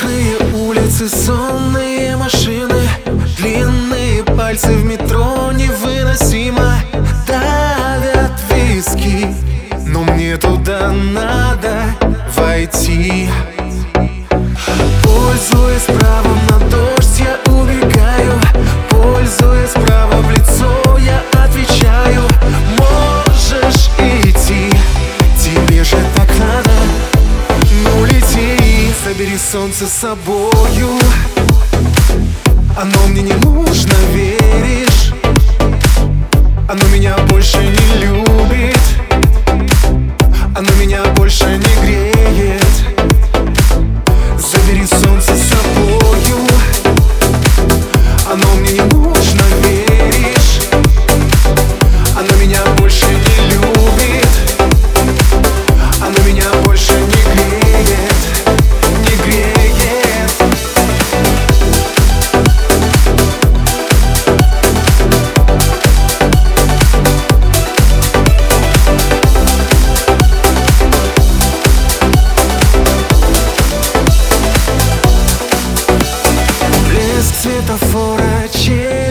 Мокрые улицы, сонные машины Длинные пальцы в метро невыносимо Давят виски. Но мне туда надо войти. Пользуясь забери солнце с собою Оно мне не нужно, веришь? Оно меня больше не любит Оно меня больше не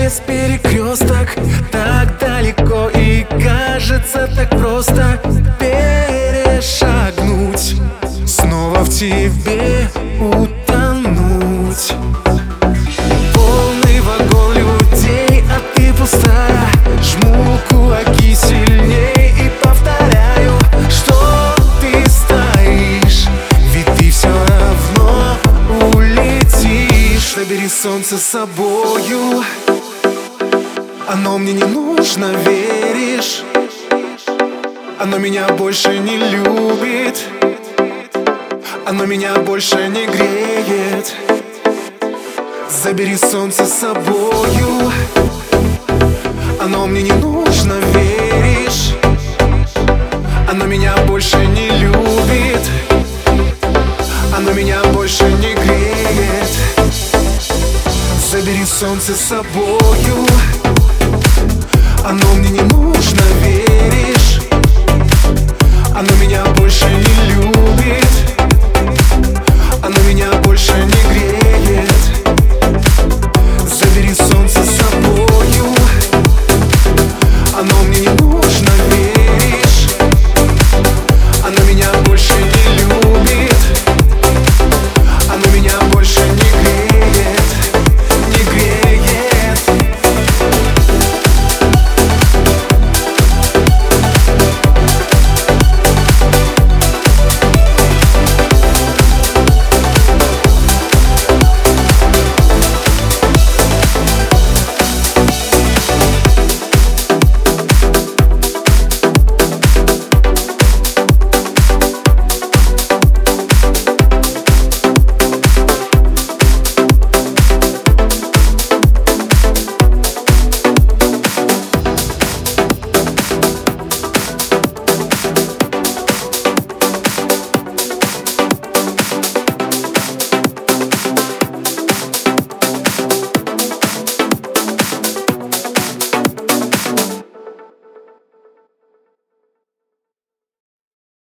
через перекресток. Так далеко и кажется так просто Перешагнуть Снова в тебе утонуть. Полный вагон людей, а ты пустая Жму кулаки сильней и повторяю Что ты стоишь. Ведь ты все равно улетишь. Забери солнце с собою Оно мне не нужно, веришь? Оно меня больше не любит. Оно меня больше не греет. Забери солнце с собою. Оно мне не нужно, веришь? Оно меня больше не любит. Оно меня больше не греет. Забери солнце с собою Оно мне не нужно, веришь? Оно меня больше не любит